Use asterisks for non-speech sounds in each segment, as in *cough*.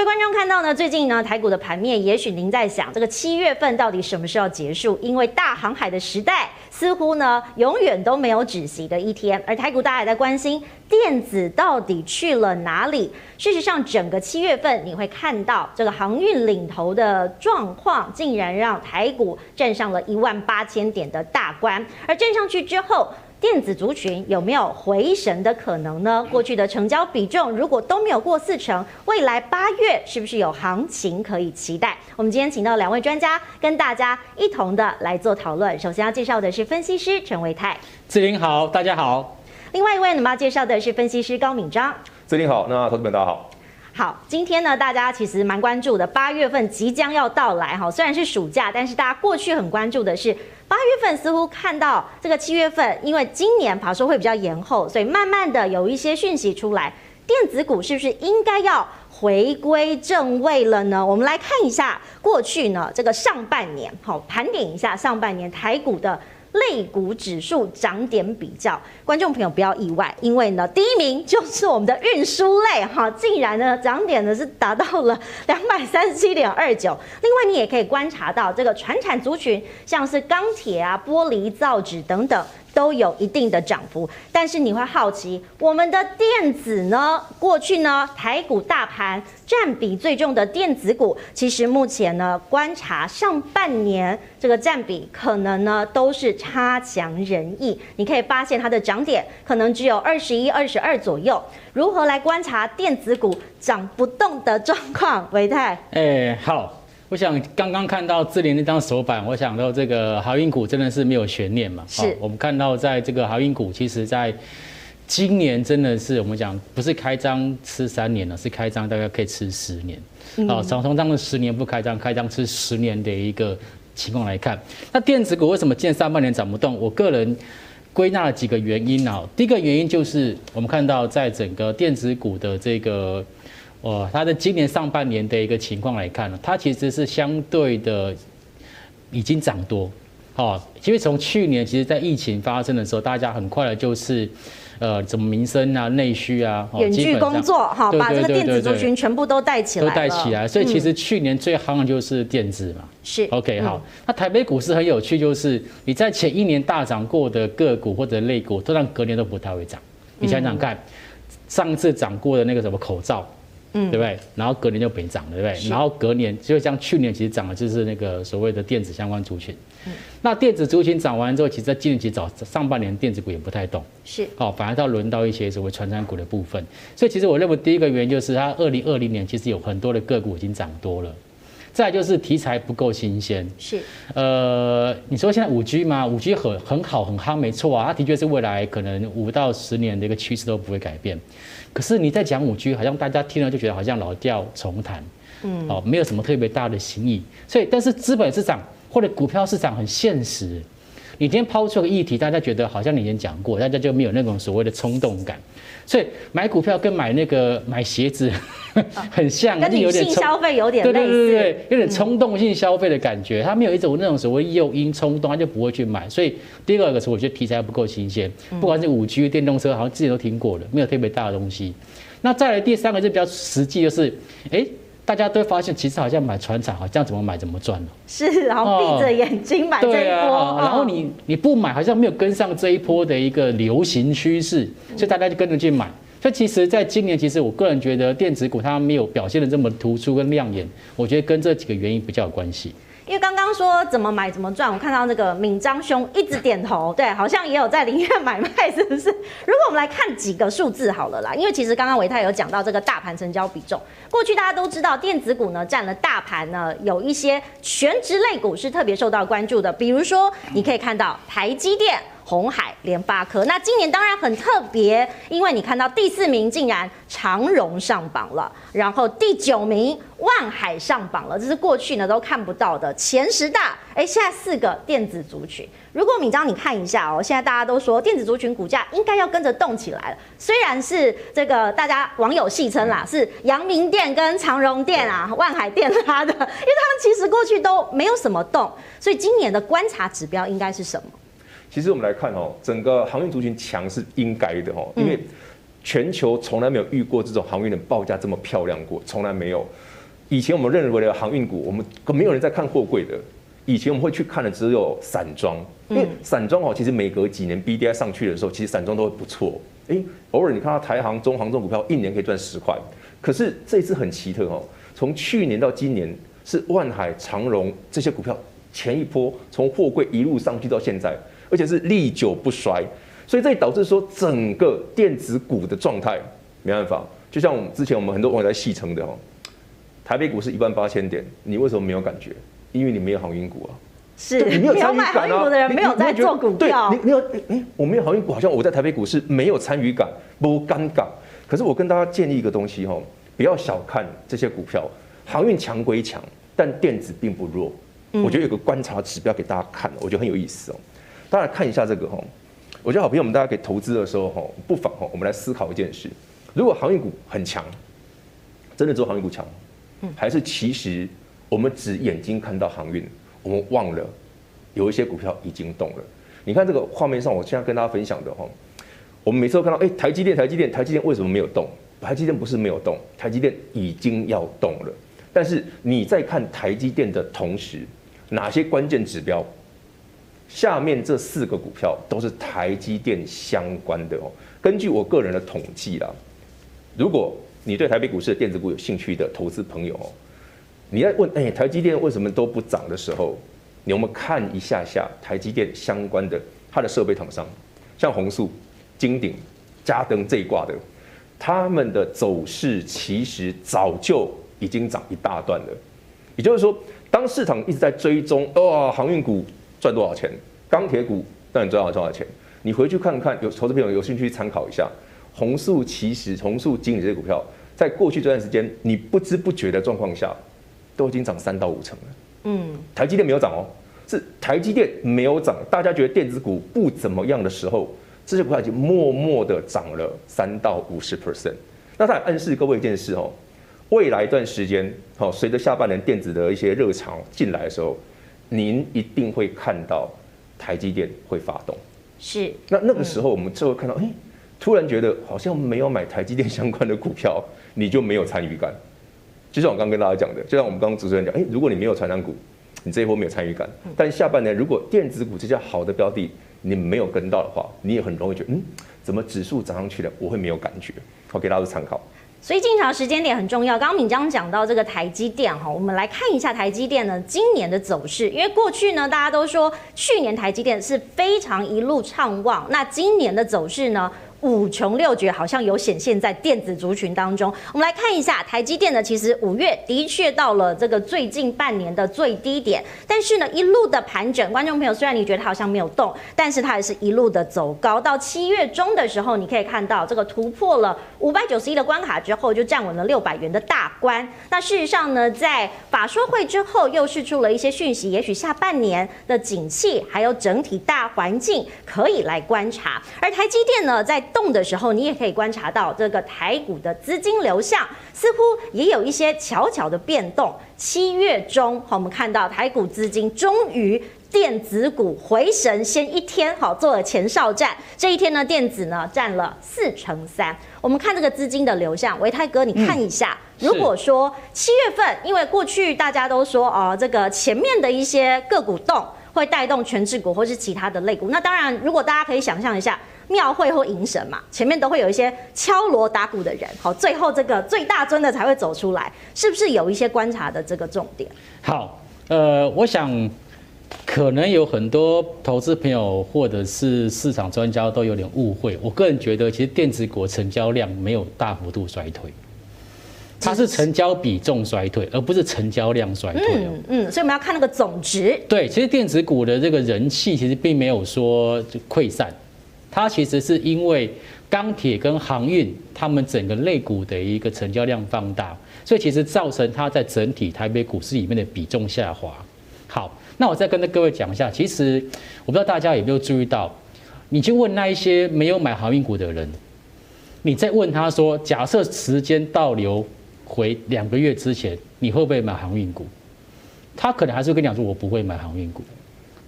各位观众看到呢，最近呢台股的盘面，也许您在想，这个七月份到底什么时候结束？因为大航海的时代似乎呢永远都没有止息的一天。而台股大家也在关心电子到底去了哪里？事实上，整个七月份你会看到这个航运领头的状况，竟然让台股站上了一万八千点的大关。而站上去之后，电子族群有没有回神的可能呢？过去的成交比重如果都没有过四成，未来八月是不是有行情可以期待？我们今天请到两位专家跟大家一同的来做讨论。首先要介绍的是分析师陈维泰，志玲好，大家好。另外一位我们要介绍的是分析师高敏章，志玲好，那投资们大家好。好，今天呢，大家其实蛮关注的，八月份即将要到来哈，虽然是暑假，但是大家过去很关注的是。八月份似乎看到这个七月份，因为今年法说会比较延后，所以慢慢的有一些讯息出来，电子股是不是应该要回归正位了呢？我们来看一下过去呢这个上半年，好，盘点一下上半年台股的。类股指数涨点比较，观众朋友不要意外，因为呢，第一名就是我们的运输类哈，竟然呢涨点呢是达到了两百三十七点二九。另外，你也可以观察到这个传产族群，像是钢铁啊、玻璃、造纸等等。都有一定的涨幅，但是你会好奇，我们的电子呢？过去呢，台股大盘占比最重的电子股，其实目前呢，观察上半年这个占比可能呢都是差强人意。你可以发现它的涨点可能只有二十一、二十二左右。如何来观察电子股涨不动的状况？维泰，哎、好。我想刚刚看到智联那张手板，我想到这个航运股真的是没有悬念嘛。是。我们看到在这个航运股，其实在今年真的是我们讲不是开张吃三年了，是开张大概可以吃十年。好，从从这样的十年不开张，开张吃十年的一个情况来看，那电子股为什么近上半年涨不动？我个人归纳了几个原因啊。第一个原因就是我们看到在整个电子股的这个。哦，它的今年上半年的一个情况来看呢，它其实是相对的已经涨多，哦，因为从去年其实，在疫情发生的时候，大家很快的就是，呃，怎么民生啊、内需啊，远距工作哈，把这个电子族群全部都带起来，都带起来，所以其实去年最夯的就是电子嘛，是。OK 好，那台北股市很有趣，就是你在前一年大涨过的个股或者类股，通常隔年都不太会涨，你想想看，上次涨过的那个什么口罩。嗯，对不对？然后隔年就没涨了，对不对？然后隔年就像去年其实涨的就是那个所谓的电子相关族群。嗯，那电子族群涨完之后，其实在今年其实早上半年电子股也不太动，是哦，反而到轮到一些所谓传产股的部分。所以其实我认为第一个原因就是它二零二零年其实有很多的个股已经涨多了。再就是题材不够新鲜，是，呃，你说现在五 G 吗？五 G 很很好很夯，没错啊，它的确是未来可能五到十年的一个趋势都不会改变。可是你在讲五 G，好像大家听了就觉得好像老调重弹，嗯，哦，没有什么特别大的新意。所以，但是资本市场或者股票市场很现实，你今天抛出个议题，大家觉得好像你以前讲过，大家就没有那种所谓的冲动感。所以买股票跟买那个买鞋子 *laughs* 很像，跟女性消费有点类似，对对对对，有点冲动性消费的感觉。它没有一种那种所谓诱因冲动，它就不会去买。所以第二个是我觉得题材不够新鲜，不管是五 G 电动车，好像之前都听过了，没有特别大的东西。那再来第三个就比较实际，就是哎。大家都会发现，其实好像买船产，好像怎么买怎么赚了。是，然后闭着眼睛买这一波。对啊，然后你你不买，好像没有跟上这一波的一个流行趋势，所以大家就跟着去买。所以其实，在今年，其实我个人觉得电子股它没有表现的这么突出跟亮眼，我觉得跟这几个原因比较有关系。因为刚刚说怎么买怎么赚，我看到那个敏章兄一直点头，对，好像也有在宁愿 *laughs* 买卖，是不是？如果我们来看几个数字好了啦，因为其实刚刚维泰有讲到这个大盘成交比重，过去大家都知道电子股呢占了大盘呢，有一些全值类股是特别受到关注的，比如说你可以看到台积电。鸿海、联发科，那今年当然很特别，因为你看到第四名竟然长荣上榜了，然后第九名万海上榜了，这是过去呢都看不到的前十大。哎，现在四个电子族群，如果敏章你看一下哦，现在大家都说电子族群股价应该要跟着动起来了，虽然是这个大家网友戏称啦，是阳明电跟长荣电啊、万海电拉的，因为他们其实过去都没有什么动，所以今年的观察指标应该是什么？其实我们来看哦，整个航运族群强是应该的哦，因为全球从来没有遇过这种航运的报价这么漂亮过，从来没有。以前我们认为的航运股，我们没有人在看货柜的。以前我们会去看的只有散装，因为散装哦，其实每隔几年 B D I 上去的时候，其实散装都会不错。哎，偶尔你看到台航、中航这种股票，一年可以赚十块。可是这一次很奇特哦，从去年到今年是万海、长荣这些股票前一波从货柜一路上去到现在，而且是历久不衰。所以这也导致说整个电子股的状态没办法，就像我们之前我们很多网友在戏称的哦，台北股市一万八千点，你为什么没有感觉？因为你没有航运股啊，是你没有参与感啊，的人没有在做股票，你你有哎，我没有航运股，好像我在台北股市没有参与感，不尴尬。可是我跟大家建议一个东西哈，不要小看这些股票，航运强归强，但电子并不弱。我觉得有个观察指标给大家看，我觉得很有意思哦。大家看一下这个哈，我觉得好朋友们大家可以投资的时候哈，不妨哈，我们来思考一件事：如果航运股很强，真的只有航运股强，还是其实？我们只眼睛看到航运，我们忘了有一些股票已经动了。你看这个画面上，我现在跟大家分享的哈，我们每次都看到，哎，台积电，台积电，台积电为什么没有动？台积电不是没有动，台积电已经要动了。但是你在看台积电的同时，哪些关键指标？下面这四个股票都是台积电相关的哦。根据我个人的统计啦，如果你对台北股市的电子股有兴趣的投资朋友哦。你在问哎、台积电为什么都不涨的时候，你我们看一下下台积电相关的它的设备厂商，像弘塑、金鼎、嘉登这一挂的，他们的走势其实早就已经涨一大段了。也就是说，当市场一直在追踪，哦，航运股赚多少钱，钢铁股让你赚多少钱，你回去看看，有投资朋友有兴趣参考一下，弘塑其实弘塑、经理这些股票，在过去这段时间，你不知不觉的状况下。都已经涨三到五成了。嗯，台积电没有涨哦，是台积电没有涨。大家觉得电子股不怎么样的时候，这些股票已经默默的涨了三到五十 percent。那它也暗示各位一件事哦，未来一段时间，好，随着下半年电子的一些热潮进来的时候，您一定会看到台积电会发动。是。那那个时候我们就会看到，哎，突然觉得好像没有买台积电相关的股票，你就没有参与感。就像我刚刚跟大家讲的，就像我们刚刚主持人讲，哎，如果你没有传产股，你这一波没有参与感。但下半年如果电子股这些好的标的你没有跟到的话，你也很容易觉得，嗯，怎么指数涨上去了，我会没有感觉。我，给大家参考。所以进场时间点很重要。刚刚敏江讲到这个台积电哈，我们来看一下台积电呢今年的走势。因为过去呢大家都说去年台积电是非常一路畅旺，那今年的走势呢？五穷六绝好像有显现在电子族群当中。我们来看一下台积电呢，其实五月的确到了这个最近半年的最低点，但是呢一路的盘整。观众朋友，虽然你觉得它好像没有动，但是它也是一路的走高。到七月中的时候，你可以看到这个突破了五百九十一的关卡之后，就站稳了六百元的大关。那事实上呢，在法说会之后又释出了一些讯息，也许下半年的景气还有整体大环境可以来观察。而台积电呢，在动的时候，你也可以观察到这个台股的资金流向似乎也有一些悄悄的变动。七月中，好，我们看到台股资金终于电子股回神，先一天好做了前哨战。这一天呢，电子呢占了四成三。我们看这个资金的流向，维泰哥，你看一下，嗯、如果说七月份，因为过去大家都说哦，这个前面的一些个股动会带动全指股或是其他的类股，那当然，如果大家可以想象一下。庙会或迎神嘛，前面都会有一些敲锣打鼓的人，好，最后这个最大尊的才会走出来，是不是有一些观察的这个重点？好，呃，我想可能有很多投资朋友或者是市场专家都有点误会。我个人觉得，其实电子股成交量没有大幅度衰退，它是成交比重衰退，而不是成交量衰退。嗯嗯，所以我们要看那个总值。对，其实电子股的这个人气其实并没有说就溃散。它其实是因为钢铁跟航运，他们整个类股的一个成交量放大，所以其实造成它在整体台北股市里面的比重下滑。好，那我再跟各位讲一下，其实我不知道大家有没有注意到，你去问那一些没有买航运股的人，你再问他说，假设时间倒流回两个月之前，你会不会买航运股？他可能还是会跟你讲说，我不会买航运股。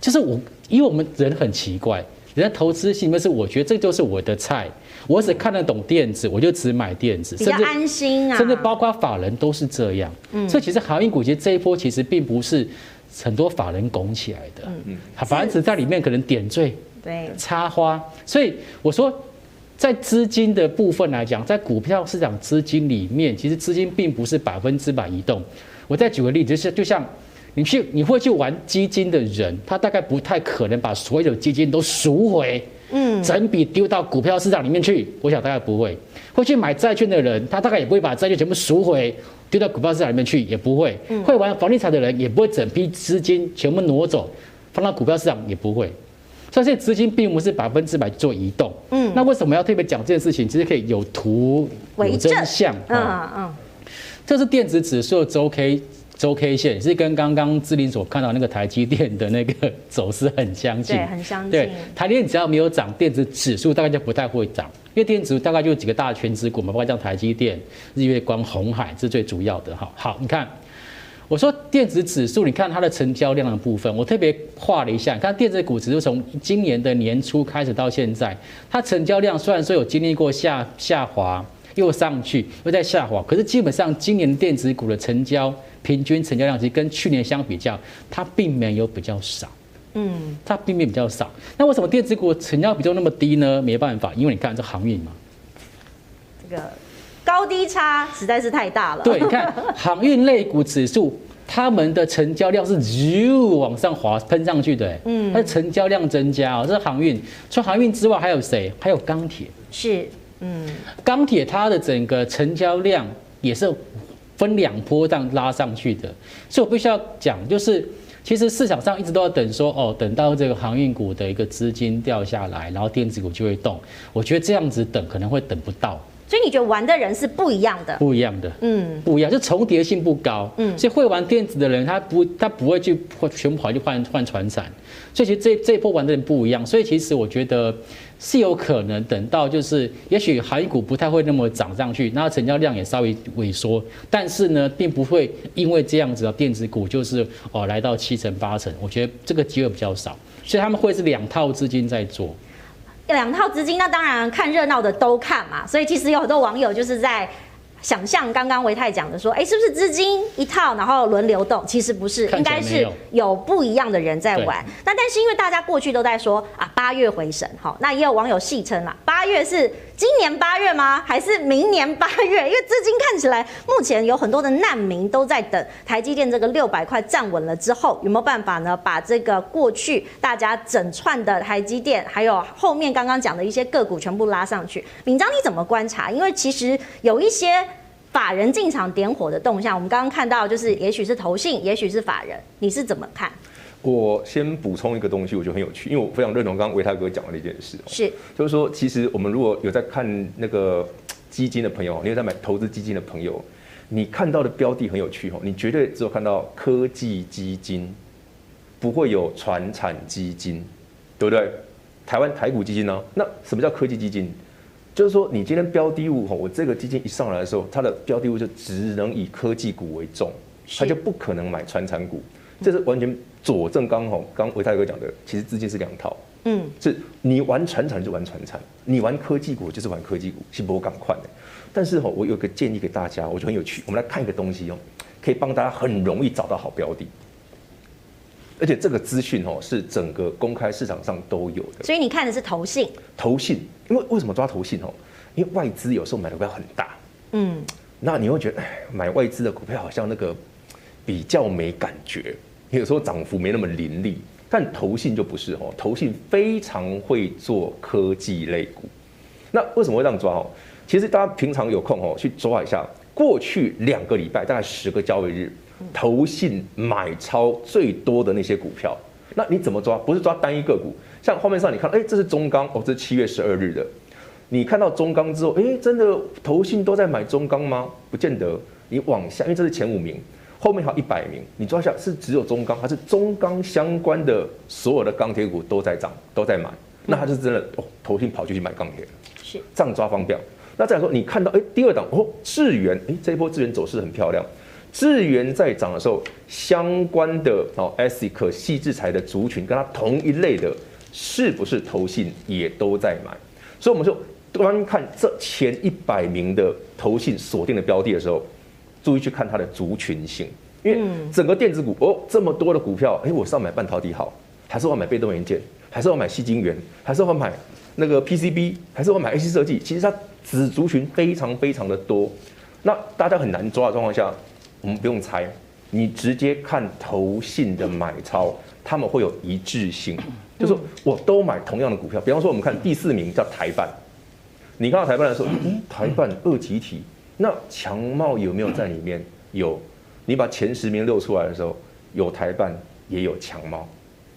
就是我，因为我们人很奇怪。人家投资型，就是我觉得这就是我的菜，我只看得懂电子，我就只买电子，比较安心啊。甚至包括法人都是这样。嗯，所以其实航运股其实这一波其实并不是很多法人拱起来的，嗯嗯，反而只在里面可能点缀，对，插花。所以我说，在资金的部分来讲，在股票市场资金里面，其实资金并不是百分之百移动。我再举个例子，就是就像。你去你会去玩基金的人，他大概不太可能把所有的基金都赎回，嗯，整笔丢到股票市场里面去。我想大概不会。会去买债券的人，他大概也不会把债券全部赎回，丢到股票市场里面去，也不会。会玩房地产的人，也不会整批资金全部挪走，放到股票市场，也不会。所以这资金并不是百分之百做移动。嗯，那为什么要特别讲这件事情？其实可以有图有真相。嗯嗯，这是电子指数周 K。周 K 线是跟刚刚志林所看到那个台积电的那个走势很相近，对，很相近。对，台积电只要没有涨，电子指数大概就不太会涨，因为电子大概就几个大权值股嘛，包括像台积电、日月光、红海，是最主要的哈。好，你看，我说电子指数，你看它的成交量的部分，我特别画了一下，你看电子股指数从今年的年初开始到现在，它成交量虽然说有经历过下下滑，又上去，又在下滑，可是基本上今年电子股的成交。平均成交量其实跟去年相比较，它并没有比较少，嗯，它并没有比较少。那为什么电子股成交比重那么低呢？没办法，因为你看这航运嘛，这个高低差实在是太大了。对，你看航运类股指数，他们的成交量是咻往上滑喷上去的，嗯，它的成交量增加哦，这是航运。除了航运之外，还有谁？还有钢铁。是，嗯，钢铁它的整个成交量也是。分两波这样拉上去的，所以我必须要讲，就是其实市场上一直都要等说，哦，等到这个航运股的一个资金掉下来，然后电子股就会动。我觉得这样子等可能会等不到。所以你觉得玩的人是不一样的，不一样的，嗯，不一样，就重叠性不高，嗯，所以会玩电子的人，他不，他不会去全部跑去换换船产，所以其实这这一波玩的人不一样，所以其实我觉得是有可能等到就是，也许航运股不太会那么涨上去，那成交量也稍微萎缩，但是呢，并不会因为这样子的电子股就是哦来到七成八成，我觉得这个机会比较少，所以他们会是两套资金在做。两套资金，那当然看热闹的都看嘛，所以其实有很多网友就是在。想象刚刚维泰讲的说，哎，是不是资金一套，然后轮流动？其实不是，应该是有不一样的人在玩。那但是因为大家过去都在说啊，八月回神，好，那也有网友戏称啦，八月是今年八月吗？还是明年八月？因为资金看起来目前有很多的难民都在等台积电这个六百块站稳了之后，有没有办法呢？把这个过去大家整串的台积电，还有后面刚刚讲的一些个股全部拉上去。敏章你怎么观察？因为其实有一些。法人进场点火的动向，我们刚刚看到，就是也许是投信，也许是法人，你是怎么看？我先补充一个东西，我觉得很有趣，因为我非常认同刚刚维泰哥讲的那件事。是，就是说，其实我们如果有在看那个基金的朋友，你有在买投资基金的朋友，你看到的标的很有趣哦，你绝对只有看到科技基金，不会有传产基金，对不对？台湾台股基金呢？那什么叫科技基金？就是说，你今天标的物哈，我这个基金一上来的时候，它的标的物就只能以科技股为重，它就不可能买传产股，这是完全佐证刚好刚唯泰哥讲的，其实资金是两套，嗯，是你玩传产就玩传产，你玩科技股就是玩科技股，是不赶快的。但是哈，我有个建议给大家，我觉得很有趣，我们来看一个东西哦，可以帮大家很容易找到好标的。而且这个资讯哦，是整个公开市场上都有的。所以你看的是投信。投信，因为为什么抓投信哦？因为外资有时候买的股票很大，嗯，那你会觉得，哎，买外资的股票好像那个比较没感觉，有时候涨幅没那么凌厉。但投信就不是哦，投信非常会做科技类股。那为什么会这样抓哦？其实大家平常有空哦，去抓一下过去两个礼拜，大概十个交易日。投信买超最多的那些股票，那你怎么抓？不是抓单一个股，像画面上你看，哎，这是中钢哦，这是七月十二日的。你看到中钢之后，哎，真的投信都在买中钢吗？不见得。你往下，因为这是前五名，后面还有一百名，你抓一下是只有中钢，还是中钢相关的所有的钢铁股都在涨，都在买？那他是真的哦，投信跑去去买钢铁了。是这样抓方便。那再来说，你看到哎，第二档哦，智源，哎，这一波智源走势很漂亮。智源在涨的时候，相关的哦，ASIC 矽智财的族群跟它同一类的，是不是投信也都在买？所以我们就端看这前一百名的投信锁定的标的的时候，注意去看它的族群性，因为整个电子股哦这么多的股票，哎，我是要买半导体好，还是我要买被动元件，还是我要买矽晶圆，还是我要买那个 PCB，还是我要买 IC 设计？其实它子族群非常非常的多，那大家很难抓的状况下，我们不用猜，你直接看投信的买超，他们会有一致性，就是我都买同样的股票。比方说，我们看第四名叫台办，你看到台办的时候，嗯，台办二极体。那强茂有没有在里面？有，你把前十名露出来的时候，有台办也有强茂，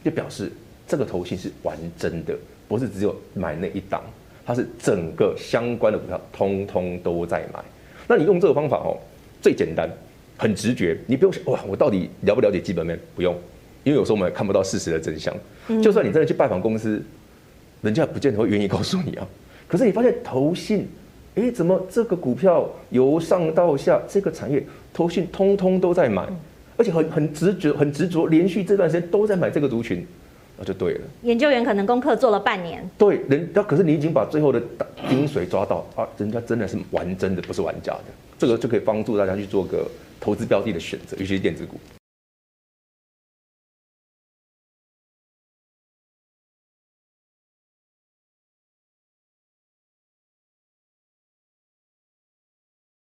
就表示这个投信是完整的，不是只有买那一档，它是整个相关的股票通通都在买。那你用这个方法哦，最简单，很直觉，你不用想哇，我到底了不了解基本面？不用，因为有时候我们也看不到事实的真相。就算你真的去拜访公司，人家不见得会愿意告诉你啊。可是你发现投信。哎，怎么这个股票由上到下，这个产业投信通通都在买，而且很很执着，很执着，连续这段时间都在买这个族群，那就对了。研究员可能功课做了半年，对，人家可是你已经把最后的精髓抓到啊，人家真的是玩真的，不是玩假的，这个就可以帮助大家去做个投资标的的选择，尤其是电子股。